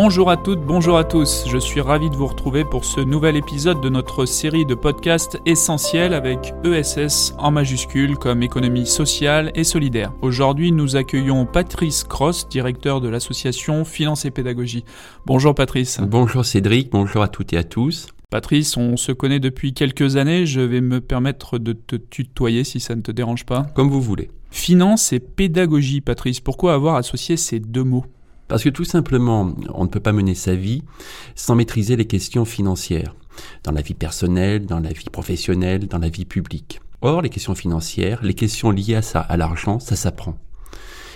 Bonjour à toutes, bonjour à tous. Je suis ravi de vous retrouver pour ce nouvel épisode de notre série de podcasts essentiels avec ESS en majuscule comme économie sociale et solidaire. Aujourd'hui, nous accueillons Patrice Cross, directeur de l'association Finance et Pédagogie. Bonjour Patrice. Bonjour Cédric, bonjour à toutes et à tous. Patrice, on se connaît depuis quelques années, je vais me permettre de te tutoyer si ça ne te dérange pas. Comme vous voulez. Finance et pédagogie, Patrice, pourquoi avoir associé ces deux mots? Parce que tout simplement, on ne peut pas mener sa vie sans maîtriser les questions financières, dans la vie personnelle, dans la vie professionnelle, dans la vie publique. Or, les questions financières, les questions liées à ça, à l'argent, ça s'apprend.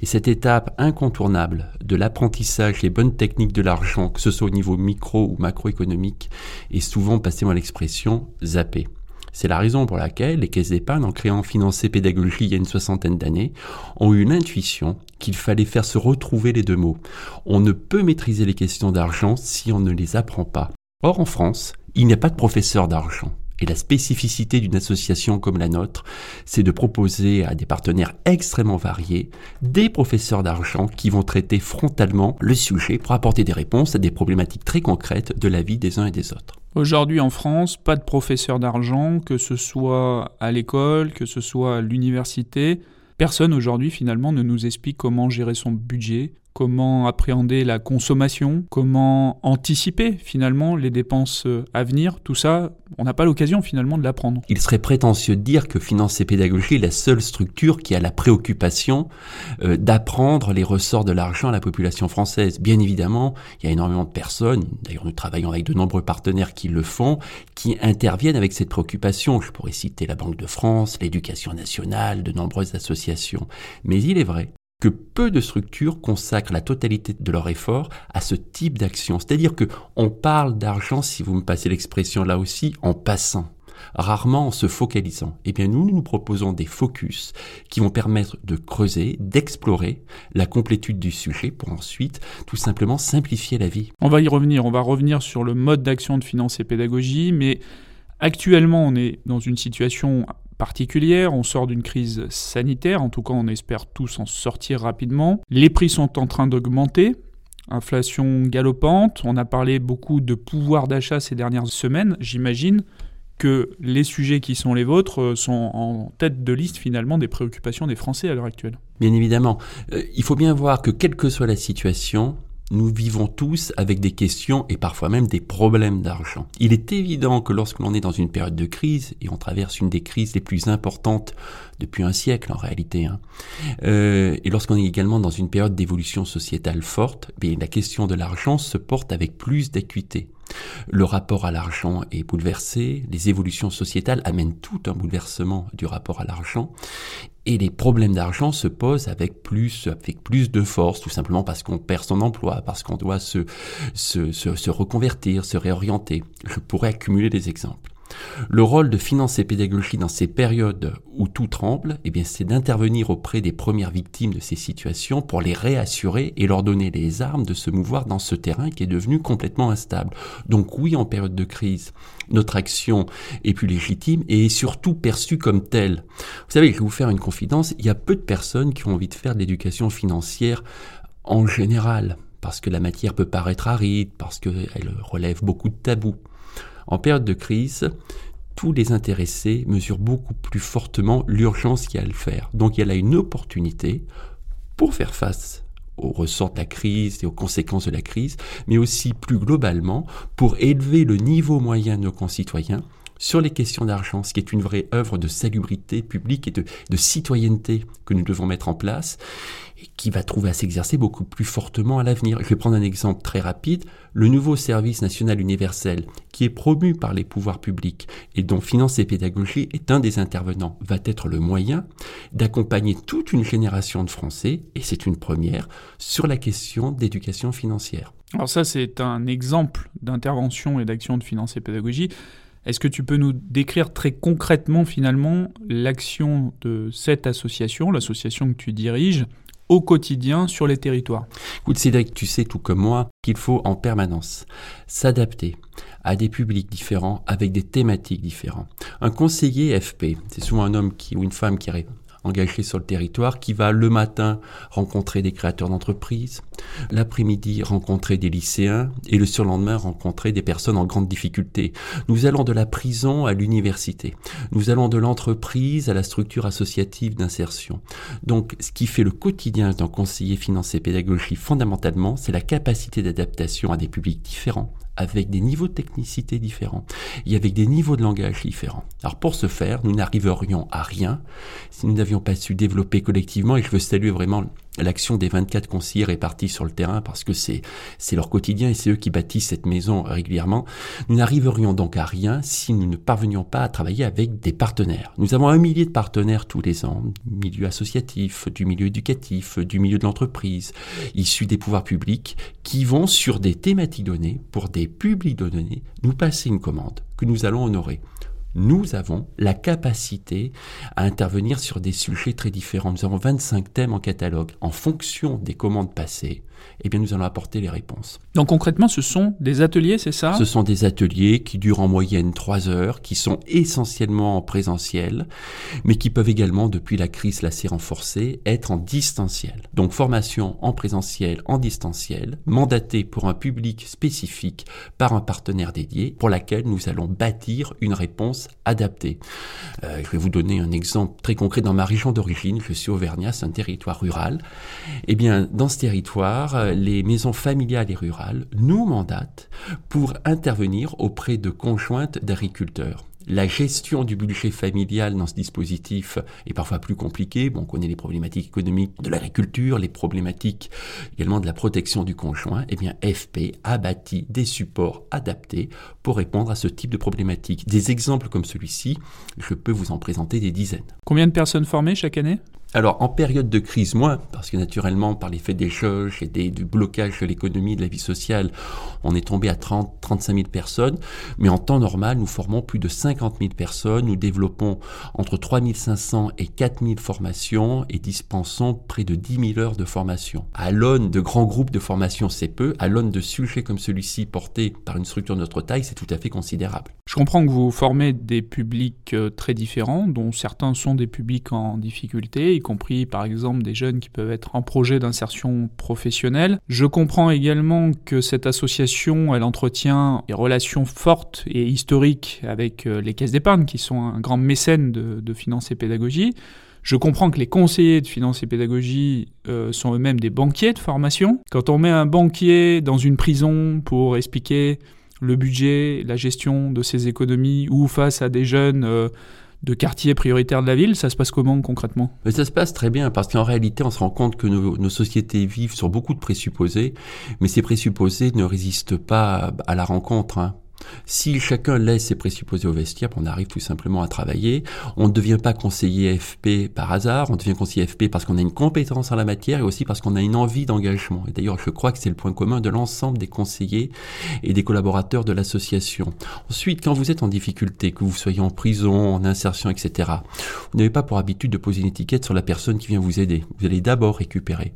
Et cette étape incontournable de l'apprentissage des bonnes techniques de l'argent, que ce soit au niveau micro ou macroéconomique, est souvent, passez-moi l'expression, zappée. C'est la raison pour laquelle les caisses d'épargne, en créant Financer Pédagogie il y a une soixantaine d'années, ont eu l'intuition qu'il fallait faire se retrouver les deux mots. On ne peut maîtriser les questions d'argent si on ne les apprend pas. Or, en France, il n'y a pas de professeur d'argent. Et la spécificité d'une association comme la nôtre, c'est de proposer à des partenaires extrêmement variés des professeurs d'argent qui vont traiter frontalement le sujet pour apporter des réponses à des problématiques très concrètes de la vie des uns et des autres. Aujourd'hui en France, pas de professeur d'argent, que ce soit à l'école, que ce soit à l'université. Personne aujourd'hui finalement ne nous explique comment gérer son budget, comment appréhender la consommation, comment anticiper finalement les dépenses euh, à venir, tout ça, on n'a pas l'occasion finalement de l'apprendre. Il serait prétentieux de dire que Finance et Pédagogie est la seule structure qui a la préoccupation euh, d'apprendre les ressorts de l'argent à la population française. Bien évidemment, il y a énormément de personnes, d'ailleurs nous travaillons avec de nombreux partenaires qui le font, qui interviennent avec cette préoccupation. Je pourrais citer la Banque de France, l'éducation nationale, de nombreuses associations. Mais il est vrai que peu de structures consacrent la totalité de leur effort à ce type d'action. C'est-à-dire que on parle d'argent, si vous me passez l'expression là aussi, en passant rarement en se focalisant. Eh bien, nous, nous proposons des focus qui vont permettre de creuser, d'explorer la complétude du sujet pour ensuite tout simplement simplifier la vie. On va y revenir, on va revenir sur le mode d'action de finance et pédagogie, mais actuellement, on est dans une situation particulière, on sort d'une crise sanitaire, en tout cas on espère tous en sortir rapidement. Les prix sont en train d'augmenter, inflation galopante, on a parlé beaucoup de pouvoir d'achat ces dernières semaines, j'imagine que les sujets qui sont les vôtres euh, sont en tête de liste finalement des préoccupations des Français à l'heure actuelle. Bien évidemment, euh, il faut bien voir que quelle que soit la situation, nous vivons tous avec des questions et parfois même des problèmes d'argent. Il est évident que lorsque l'on est dans une période de crise, et on traverse une des crises les plus importantes depuis un siècle en réalité, hein, euh, et lorsqu'on est également dans une période d'évolution sociétale forte, bien, la question de l'argent se porte avec plus d'acuité. Le rapport à l'argent est bouleversé, les évolutions sociétales amènent tout un bouleversement du rapport à l'argent, et les problèmes d'argent se posent avec plus, avec plus de force, tout simplement parce qu'on perd son emploi, parce qu'on doit se, se, se, se reconvertir, se réorienter. Je pourrais accumuler des exemples. Le rôle de finance et pédagogie dans ces périodes où tout tremble, eh bien, c'est d'intervenir auprès des premières victimes de ces situations pour les réassurer et leur donner les armes de se mouvoir dans ce terrain qui est devenu complètement instable. Donc oui, en période de crise, notre action est plus légitime et est surtout perçue comme telle. Vous savez, je vais vous faire une confidence, il y a peu de personnes qui ont envie de faire de l'éducation financière en général, parce que la matière peut paraître aride, parce qu'elle relève beaucoup de tabous. En période de crise, tous les intéressés mesurent beaucoup plus fortement l'urgence qu'il y a à le faire. Donc il y a une opportunité pour faire face aux ressorts de la crise et aux conséquences de la crise, mais aussi plus globalement pour élever le niveau moyen de nos concitoyens sur les questions d'argent, ce qui est une vraie œuvre de salubrité publique et de, citoyenneté que nous devons mettre en place et qui va trouver à s'exercer beaucoup plus fortement à l'avenir. Je vais prendre un exemple très rapide. Le nouveau service national universel, qui est promu par les pouvoirs publics et dont Finance et Pédagogie est un des intervenants, va être le moyen d'accompagner toute une génération de Français, et c'est une première, sur la question d'éducation financière. Alors ça, c'est un exemple d'intervention et d'action de Finance et Pédagogie. Est-ce que tu peux nous décrire très concrètement finalement l'action de cette association, l'association que tu diriges, au quotidien sur les territoires? Écoute Cédric, tu sais tout comme moi qu'il faut en permanence s'adapter à des publics différents avec des thématiques différentes. Un conseiller FP, c'est souvent un homme qui, ou une femme qui arrive engagé sur le territoire, qui va le matin rencontrer des créateurs d'entreprises, l'après-midi rencontrer des lycéens et le surlendemain rencontrer des personnes en grande difficulté. Nous allons de la prison à l'université. Nous allons de l'entreprise à la structure associative d'insertion. Donc, ce qui fait le quotidien d'un conseiller financier pédagogique fondamentalement, c'est la capacité d'adaptation à des publics différents, avec des niveaux de technicité différents et avec des niveaux de langage différents. Alors pour ce faire, nous n'arriverions à rien si nous n'avions pas su développer collectivement, et je veux saluer vraiment l'action des 24 conseillers répartis sur le terrain parce que c'est leur quotidien et c'est eux qui bâtissent cette maison régulièrement. Nous n'arriverions donc à rien si nous ne parvenions pas à travailler avec des partenaires. Nous avons un millier de partenaires tous les ans, du milieu associatif, du milieu éducatif, du milieu de l'entreprise, issus des pouvoirs publics, qui vont sur des thématiques données, pour des publics de données, nous passer une commande que nous allons honorer nous avons la capacité à intervenir sur des sujets très différents. Nous avons 25 thèmes en catalogue. En fonction des commandes passées, eh bien, nous allons apporter les réponses. Donc concrètement, ce sont des ateliers, c'est ça? Ce sont des ateliers qui durent en moyenne trois heures, qui sont essentiellement en présentiel, mais qui peuvent également, depuis la crise s'est renforcée, être en distanciel. Donc formation en présentiel, en distanciel, mandatée pour un public spécifique par un partenaire dédié, pour laquelle nous allons bâtir une réponse adaptée. Euh, je vais vous donner un exemple très concret dans ma région d'origine. Je suis Auvergnat, c'est un territoire rural. Eh bien, dans ce territoire, euh, les maisons familiales et rurales nous mandatent pour intervenir auprès de conjointes d'agriculteurs. La gestion du budget familial dans ce dispositif est parfois plus compliquée. Bon, on connaît les problématiques économiques de l'agriculture, les problématiques également de la protection du conjoint. Eh bien, FP a bâti des supports adaptés pour répondre à ce type de problématiques. Des exemples comme celui-ci, je peux vous en présenter des dizaines. Combien de personnes formées chaque année? Alors, en période de crise, moins, parce que naturellement, par l'effet des jauges et du blocage de l'économie, de la vie sociale, on est tombé à 30, 35 000 personnes. Mais en temps normal, nous formons plus de 50 000 personnes. Nous développons entre 3 500 et 4 000 formations et dispensons près de 10 000 heures de formation. À l'aune de grands groupes de formation, c'est peu. À l'aune de sujets comme celui-ci portés par une structure de notre taille, c'est tout à fait considérable. Je comprends que vous formez des publics euh, très différents, dont certains sont des publics en difficulté, compris par exemple des jeunes qui peuvent être en projet d'insertion professionnelle. Je comprends également que cette association, elle entretient des relations fortes et historiques avec euh, les caisses d'épargne, qui sont un grand mécène de, de finance et pédagogie. Je comprends que les conseillers de finance et pédagogie euh, sont eux-mêmes des banquiers de formation. Quand on met un banquier dans une prison pour expliquer le budget, la gestion de ses économies, ou face à des jeunes euh, de quartiers prioritaires de la ville. Ça se passe comment concrètement? Mais Ça se passe très bien parce qu'en réalité, on se rend compte que nos, nos, sociétés vivent sur beaucoup de présupposés, mais ces présupposés ne résistent pas à la rencontre. Hein. Si chacun laisse ses présupposés au vestiaire, on arrive tout simplement à travailler. On ne devient pas conseiller FP par hasard, on devient conseiller FP parce qu'on a une compétence en la matière et aussi parce qu'on a une envie d'engagement. Et d'ailleurs, je crois que c'est le point commun de l'ensemble des conseillers et des collaborateurs de l'association. Ensuite, quand vous êtes en difficulté, que vous soyez en prison, en insertion, etc., vous n'avez pas pour habitude de poser une étiquette sur la personne qui vient vous aider. Vous allez d'abord récupérer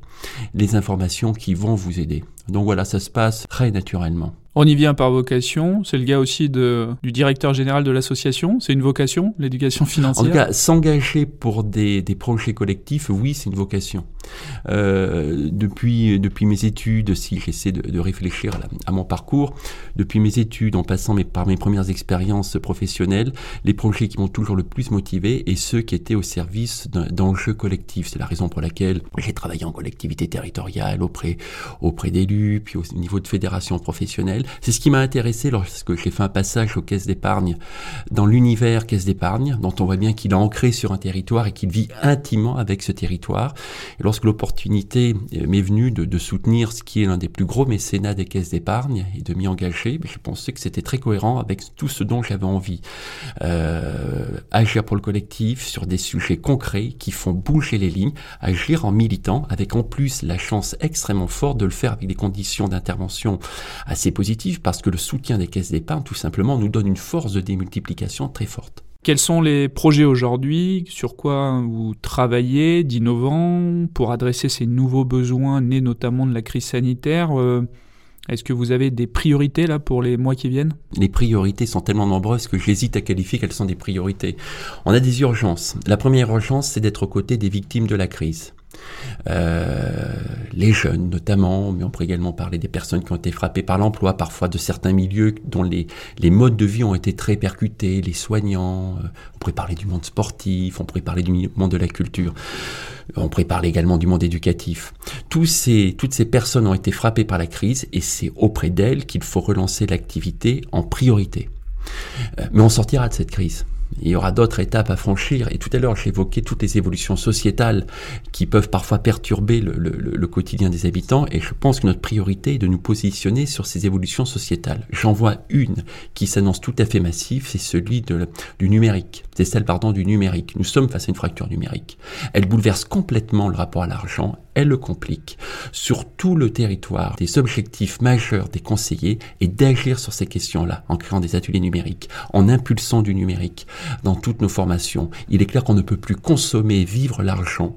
les informations qui vont vous aider. Donc voilà, ça se passe très naturellement. On y vient par vocation. C'est le gars aussi de, du directeur général de l'association. C'est une vocation, l'éducation financière. En tout cas, s'engager pour des, des, projets collectifs, oui, c'est une vocation. Euh, depuis, depuis mes études, si j'essaie de, de, réfléchir à, à, mon parcours, depuis mes études, en passant mes, par mes premières expériences professionnelles, les projets qui m'ont toujours le plus motivé et ceux qui étaient au service d'enjeux collectifs. C'est la raison pour laquelle j'ai travaillé en collectivité territoriale auprès, auprès d'élus, puis au niveau de fédérations professionnelles. C'est ce qui m'a intéressé lorsque j'ai fait un passage aux caisses d'épargne dans l'univers caisse d'épargne, dont on voit bien qu'il est ancré sur un territoire et qu'il vit intimement avec ce territoire. Lorsque l'opportunité euh, m'est venue de, de, soutenir ce qui est l'un des plus gros mécénats des caisses d'épargne et de m'y engager, ben, je pensais que c'était très cohérent avec tout ce dont j'avais envie. Euh, agir pour le collectif sur des sujets concrets qui font bouger les lignes, agir en militant avec en plus la chance extrêmement forte de le faire avec des conditions d'intervention assez positives parce que le soutien des caisses d'épargne, tout simplement, nous donne une force de démultiplication très forte. Quels sont les projets aujourd'hui? Sur quoi vous travaillez d'innovant pour adresser ces nouveaux besoins nés notamment de la crise sanitaire? Euh, Est-ce que vous avez des priorités là pour les mois qui viennent? Les priorités sont tellement nombreuses que j'hésite à qualifier quelles sont des priorités. On a des urgences. La première urgence, c'est d'être aux côtés des victimes de la crise. Euh, les jeunes notamment, mais on pourrait également parler des personnes qui ont été frappées par l'emploi, parfois de certains milieux dont les, les modes de vie ont été très percutés, les soignants, euh, on pourrait parler du monde sportif, on pourrait parler du monde de la culture, on pourrait parler également du monde éducatif. Tous ces, toutes ces personnes ont été frappées par la crise et c'est auprès d'elles qu'il faut relancer l'activité en priorité. Euh, mais on sortira de cette crise. Il y aura d'autres étapes à franchir. Et tout à l'heure, j'évoquais toutes les évolutions sociétales qui peuvent parfois perturber le, quotidien des habitants. Et je pense que notre priorité est de nous positionner sur ces évolutions sociétales. J'en vois une qui s'annonce tout à fait massive, c'est celui du numérique. C'est celle, du numérique. Nous sommes face à une fracture numérique. Elle bouleverse complètement le rapport à l'argent elle le complique. Sur tout le territoire, des objectifs majeurs des conseillers est d'agir sur ces questions-là en créant des ateliers numériques, en impulsant du numérique dans toutes nos formations. Il est clair qu'on ne peut plus consommer, vivre l'argent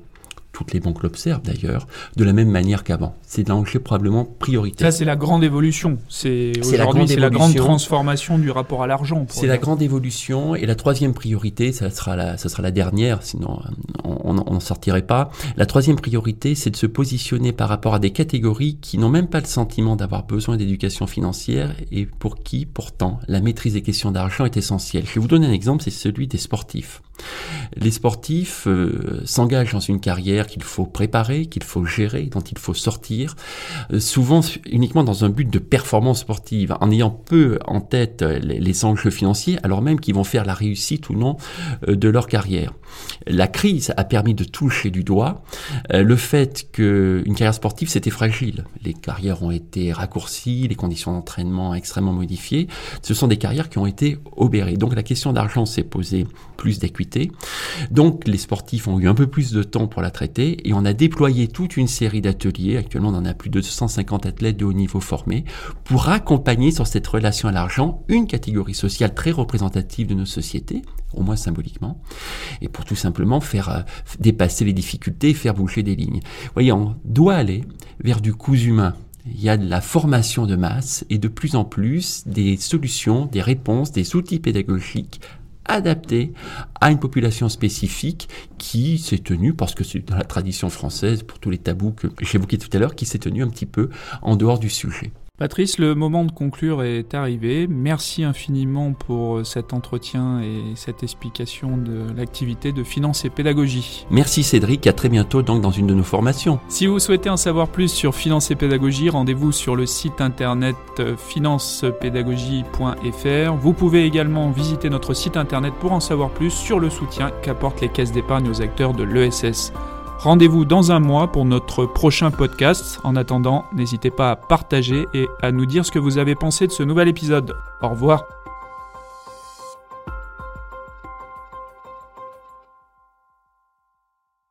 toutes les banques l'observent d'ailleurs, de la même manière qu'avant. C'est l'enjeu probablement prioritaire. Ça, c'est la grande évolution. C'est aujourd'hui, c'est la grande transformation du rapport à l'argent. C'est la grande évolution. Et la troisième priorité, ça sera la, ça sera la dernière, sinon on n'en sortirait pas. La troisième priorité, c'est de se positionner par rapport à des catégories qui n'ont même pas le sentiment d'avoir besoin d'éducation financière et pour qui, pourtant, la maîtrise des questions d'argent est essentielle. Je vais vous donner un exemple, c'est celui des sportifs. Les sportifs euh, s'engagent dans une carrière qu'il faut préparer, qu'il faut gérer, dont il faut sortir, euh, souvent uniquement dans un but de performance sportive, en ayant peu en tête euh, les, enjeux financiers, alors même qu'ils vont faire la réussite ou non de leur carrière. La crise a permis de toucher du doigt le fait qu'une carrière sportive c'était fragile. Les carrières ont été raccourcies, les conditions d'entraînement extrêmement modifiées. Ce sont des carrières qui ont été obérées. Donc la question d'argent s'est posée plus d'équité. Donc les sportifs ont eu un peu plus de temps pour la traiter et on a déployé toute une série d'ateliers, actuellement on en a plus de 250 athlètes de haut niveau formés, pour accompagner sur cette relation à l'argent une catégorie sociale très représentative de nos sociétés, au moins symboliquement, et pour tout simplement faire euh, dépasser les difficultés, faire bouger des lignes. Vous voyez, on doit aller vers du coût humain. Il y a de la formation de masse et de plus en plus des solutions, des réponses, des outils pédagogiques adapté à une population spécifique qui s'est tenue, parce que c'est dans la tradition française, pour tous les tabous que j'évoquais tout à l'heure, qui s'est tenue un petit peu en dehors du sujet. Patrice, le moment de conclure est arrivé. Merci infiniment pour cet entretien et cette explication de l'activité de finance et pédagogie. Merci Cédric, à très bientôt donc dans une de nos formations. Si vous souhaitez en savoir plus sur finance et pédagogie, rendez-vous sur le site internet financepédagogie.fr. Vous pouvez également visiter notre site internet pour en savoir plus sur le soutien qu'apportent les caisses d'épargne aux acteurs de l'ESS. Rendez-vous dans un mois pour notre prochain podcast. En attendant, n'hésitez pas à partager et à nous dire ce que vous avez pensé de ce nouvel épisode. Au revoir.